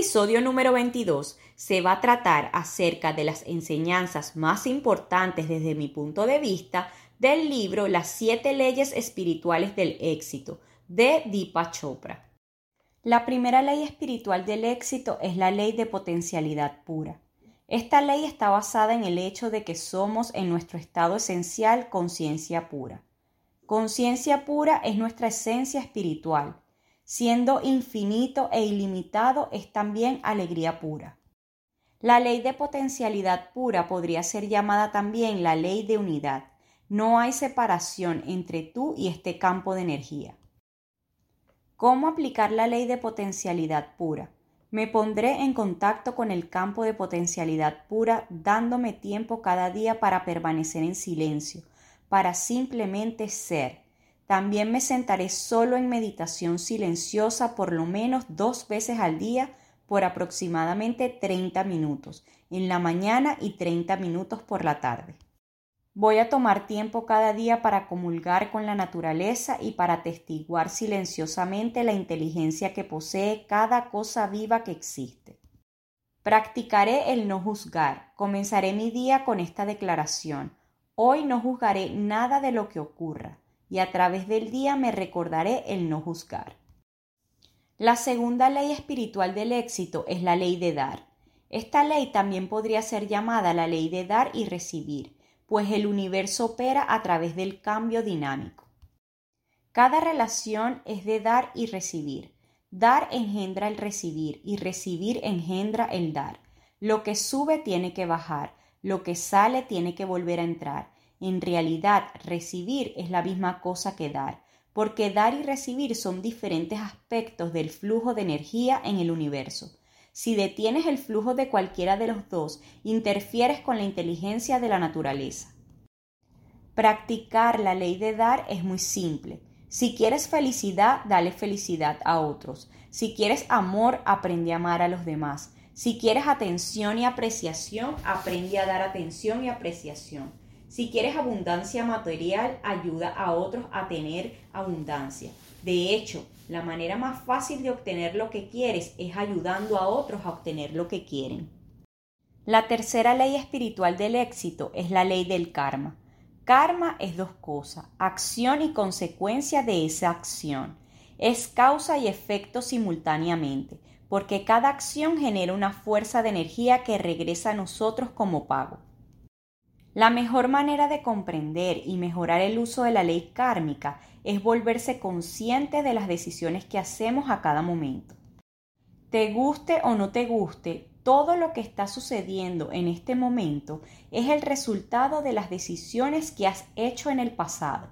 Episodio número 22 se va a tratar acerca de las enseñanzas más importantes desde mi punto de vista del libro Las siete leyes espirituales del éxito de Deepa Chopra. La primera ley espiritual del éxito es la ley de potencialidad pura. Esta ley está basada en el hecho de que somos en nuestro estado esencial conciencia pura. Conciencia pura es nuestra esencia espiritual siendo infinito e ilimitado es también alegría pura. La ley de potencialidad pura podría ser llamada también la ley de unidad. No hay separación entre tú y este campo de energía. ¿Cómo aplicar la ley de potencialidad pura? Me pondré en contacto con el campo de potencialidad pura dándome tiempo cada día para permanecer en silencio, para simplemente ser, también me sentaré solo en meditación silenciosa por lo menos dos veces al día por aproximadamente 30 minutos, en la mañana y 30 minutos por la tarde. Voy a tomar tiempo cada día para comulgar con la naturaleza y para atestiguar silenciosamente la inteligencia que posee cada cosa viva que existe. Practicaré el no juzgar. Comenzaré mi día con esta declaración. Hoy no juzgaré nada de lo que ocurra y a través del día me recordaré el no juzgar. La segunda ley espiritual del éxito es la ley de dar. Esta ley también podría ser llamada la ley de dar y recibir, pues el universo opera a través del cambio dinámico. Cada relación es de dar y recibir. Dar engendra el recibir y recibir engendra el dar. Lo que sube tiene que bajar, lo que sale tiene que volver a entrar en realidad, recibir es la misma cosa que dar, porque dar y recibir son diferentes aspectos del flujo de energía en el universo. Si detienes el flujo de cualquiera de los dos, interfieres con la inteligencia de la naturaleza. Practicar la ley de dar es muy simple. Si quieres felicidad, dale felicidad a otros. Si quieres amor, aprende a amar a los demás. Si quieres atención y apreciación, aprende a dar atención y apreciación. Si quieres abundancia material, ayuda a otros a tener abundancia. De hecho, la manera más fácil de obtener lo que quieres es ayudando a otros a obtener lo que quieren. La tercera ley espiritual del éxito es la ley del karma. Karma es dos cosas, acción y consecuencia de esa acción. Es causa y efecto simultáneamente, porque cada acción genera una fuerza de energía que regresa a nosotros como pago. La mejor manera de comprender y mejorar el uso de la ley kármica es volverse consciente de las decisiones que hacemos a cada momento. Te guste o no te guste, todo lo que está sucediendo en este momento es el resultado de las decisiones que has hecho en el pasado.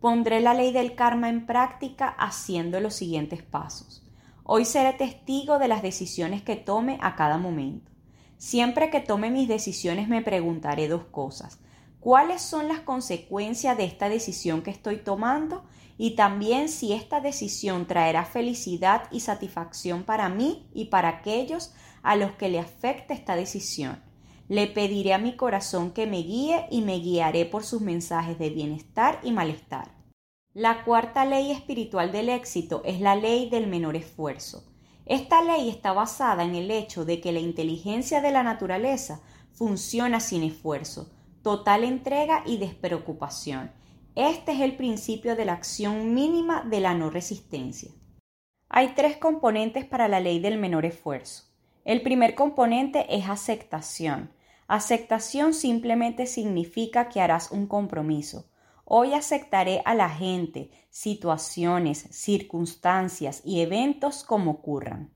Pondré la ley del karma en práctica haciendo los siguientes pasos. Hoy seré testigo de las decisiones que tome a cada momento. Siempre que tome mis decisiones me preguntaré dos cosas. ¿Cuáles son las consecuencias de esta decisión que estoy tomando? Y también si esta decisión traerá felicidad y satisfacción para mí y para aquellos a los que le afecte esta decisión. Le pediré a mi corazón que me guíe y me guiaré por sus mensajes de bienestar y malestar. La cuarta ley espiritual del éxito es la ley del menor esfuerzo. Esta ley está basada en el hecho de que la inteligencia de la naturaleza funciona sin esfuerzo, total entrega y despreocupación. Este es el principio de la acción mínima de la no resistencia. Hay tres componentes para la ley del menor esfuerzo. El primer componente es aceptación. Aceptación simplemente significa que harás un compromiso. Hoy aceptaré a la gente, situaciones, circunstancias y eventos como ocurran.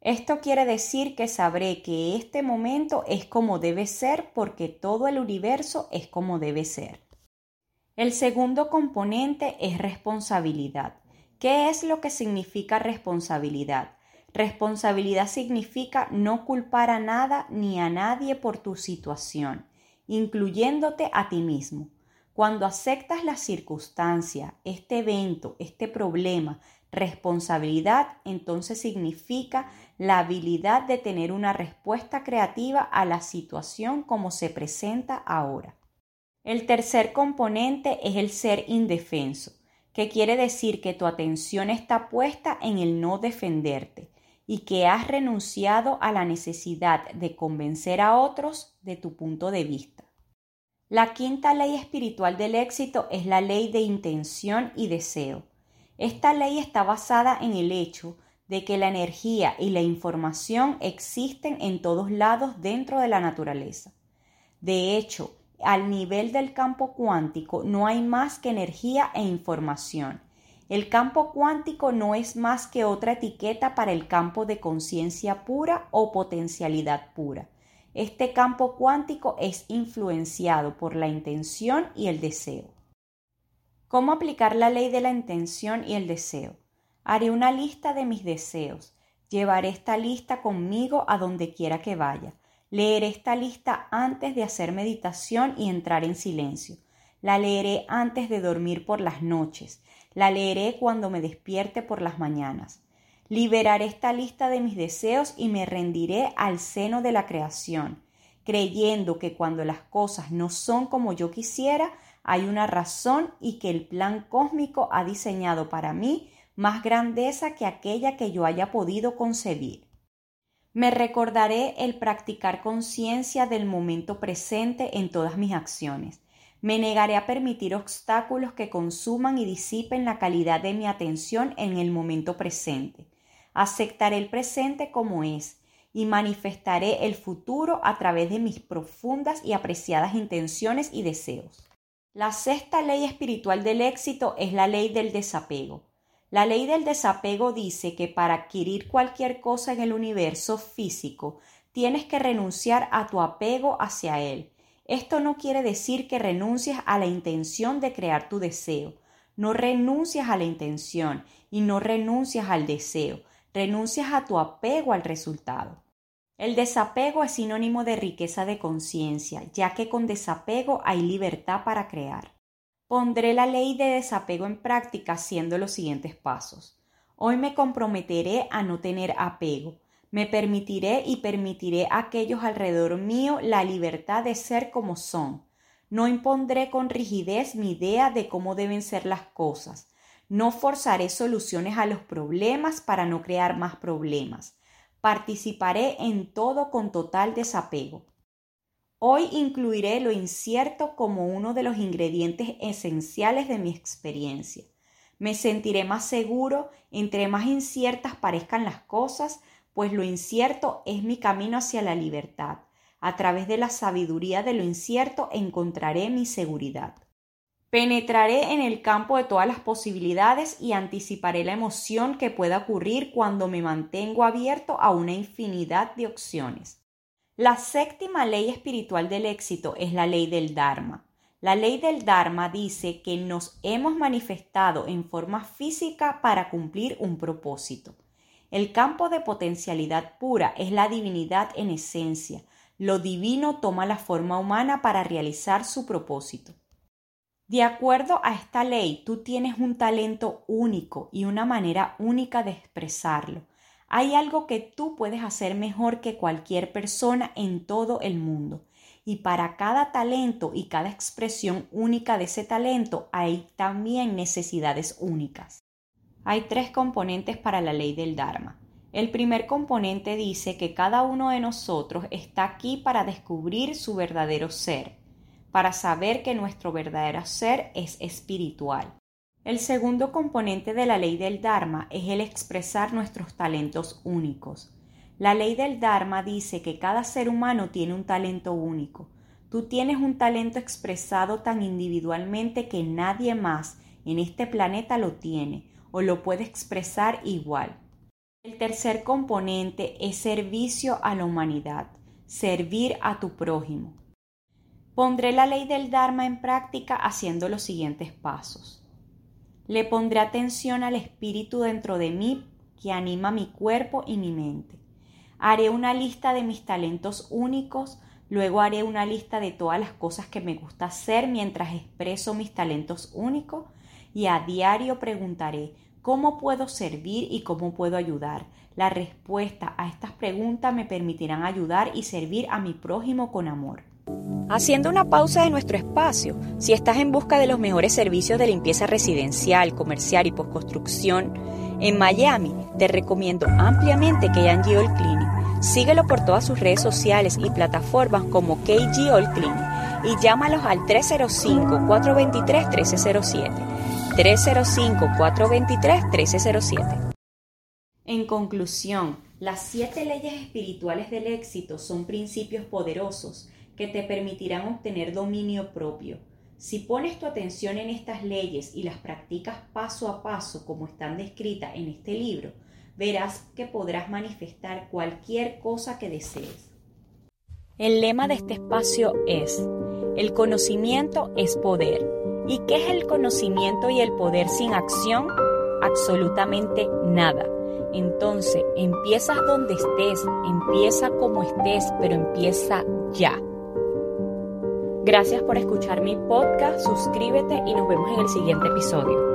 Esto quiere decir que sabré que este momento es como debe ser porque todo el universo es como debe ser. El segundo componente es responsabilidad. ¿Qué es lo que significa responsabilidad? Responsabilidad significa no culpar a nada ni a nadie por tu situación, incluyéndote a ti mismo. Cuando aceptas la circunstancia, este evento, este problema, responsabilidad, entonces significa la habilidad de tener una respuesta creativa a la situación como se presenta ahora. El tercer componente es el ser indefenso, que quiere decir que tu atención está puesta en el no defenderte, y que has renunciado a la necesidad de convencer a otros de tu punto de vista. La quinta ley espiritual del éxito es la ley de intención y deseo. Esta ley está basada en el hecho de que la energía y la información existen en todos lados dentro de la naturaleza. De hecho, al nivel del campo cuántico no hay más que energía e información. El campo cuántico no es más que otra etiqueta para el campo de conciencia pura o potencialidad pura. Este campo cuántico es influenciado por la intención y el deseo. ¿Cómo aplicar la ley de la intención y el deseo? Haré una lista de mis deseos. Llevaré esta lista conmigo a donde quiera que vaya. Leeré esta lista antes de hacer meditación y entrar en silencio. La leeré antes de dormir por las noches. La leeré cuando me despierte por las mañanas. Liberaré esta lista de mis deseos y me rendiré al seno de la creación, creyendo que cuando las cosas no son como yo quisiera, hay una razón y que el plan cósmico ha diseñado para mí más grandeza que aquella que yo haya podido concebir. Me recordaré el practicar conciencia del momento presente en todas mis acciones me negaré a permitir obstáculos que consuman y disipen la calidad de mi atención en el momento presente. Aceptaré el presente como es y manifestaré el futuro a través de mis profundas y apreciadas intenciones y deseos. La sexta ley espiritual del éxito es la ley del desapego. La ley del desapego dice que para adquirir cualquier cosa en el universo físico tienes que renunciar a tu apego hacia él esto no quiere decir que renuncies a la intención de crear tu deseo. No renuncias a la intención y no renuncias al deseo. Renuncias a tu apego al resultado. El desapego es sinónimo de riqueza de conciencia, ya que con desapego hay libertad para crear. Pondré la ley de desapego en práctica haciendo los siguientes pasos. Hoy me comprometeré a no tener apego, me permitiré y permitiré a aquellos alrededor mío la libertad de ser como son. No impondré con rigidez mi idea de cómo deben ser las cosas. No forzaré soluciones a los problemas para no crear más problemas. Participaré en todo con total desapego. Hoy incluiré lo incierto como uno de los ingredientes esenciales de mi experiencia. Me sentiré más seguro entre más inciertas parezcan las cosas, pues lo incierto es mi camino hacia la libertad. A través de la sabiduría de lo incierto encontraré mi seguridad. Penetraré en el campo de todas las posibilidades y anticiparé la emoción que pueda ocurrir cuando me mantengo abierto a una infinidad de opciones. La séptima ley espiritual del éxito es la ley del Dharma. La ley del Dharma dice que nos hemos manifestado en forma física para cumplir un propósito. El campo de potencialidad pura es la divinidad en esencia. Lo divino toma la forma humana para realizar su propósito. De acuerdo a esta ley, tú tienes un talento único y una manera única de expresarlo. Hay algo que tú puedes hacer mejor que cualquier persona en todo el mundo. Y para cada talento y cada expresión única de ese talento hay también necesidades únicas. Hay tres componentes para la ley del Dharma. El primer componente dice que cada uno de nosotros está aquí para descubrir su verdadero ser, para saber que nuestro verdadero ser es espiritual. El segundo componente de la ley del Dharma es el expresar nuestros talentos únicos. La ley del Dharma dice que cada ser humano tiene un talento único. Tú tienes un talento expresado tan individualmente que nadie más en este planeta lo tiene o lo puede expresar igual. El tercer componente es servicio a la humanidad, servir a tu prójimo. Pondré la ley del Dharma en práctica haciendo los siguientes pasos. Le pondré atención al espíritu dentro de mí que anima mi cuerpo y mi mente. Haré una lista de mis talentos únicos, luego haré una lista de todas las cosas que me gusta hacer mientras expreso mis talentos únicos y a diario preguntaré cómo puedo servir y cómo puedo ayudar. La respuesta a estas preguntas me permitirán ayudar y servir a mi prójimo con amor. Haciendo una pausa de nuestro espacio, si estás en busca de los mejores servicios de limpieza residencial, comercial y postconstrucción en Miami, te recomiendo ampliamente KG All Cleaning. Síguelo por todas sus redes sociales y plataformas como KG All Cleaning y llámalos al 305-423-1307. 305-423-1307. En conclusión, las siete leyes espirituales del éxito son principios poderosos que te permitirán obtener dominio propio. Si pones tu atención en estas leyes y las practicas paso a paso como están descritas en este libro, verás que podrás manifestar cualquier cosa que desees. El lema de este espacio es, el conocimiento es poder. ¿Y qué es el conocimiento y el poder sin acción? Absolutamente nada. Entonces, empiezas donde estés, empieza como estés, pero empieza ya. Gracias por escuchar mi podcast, suscríbete y nos vemos en el siguiente episodio.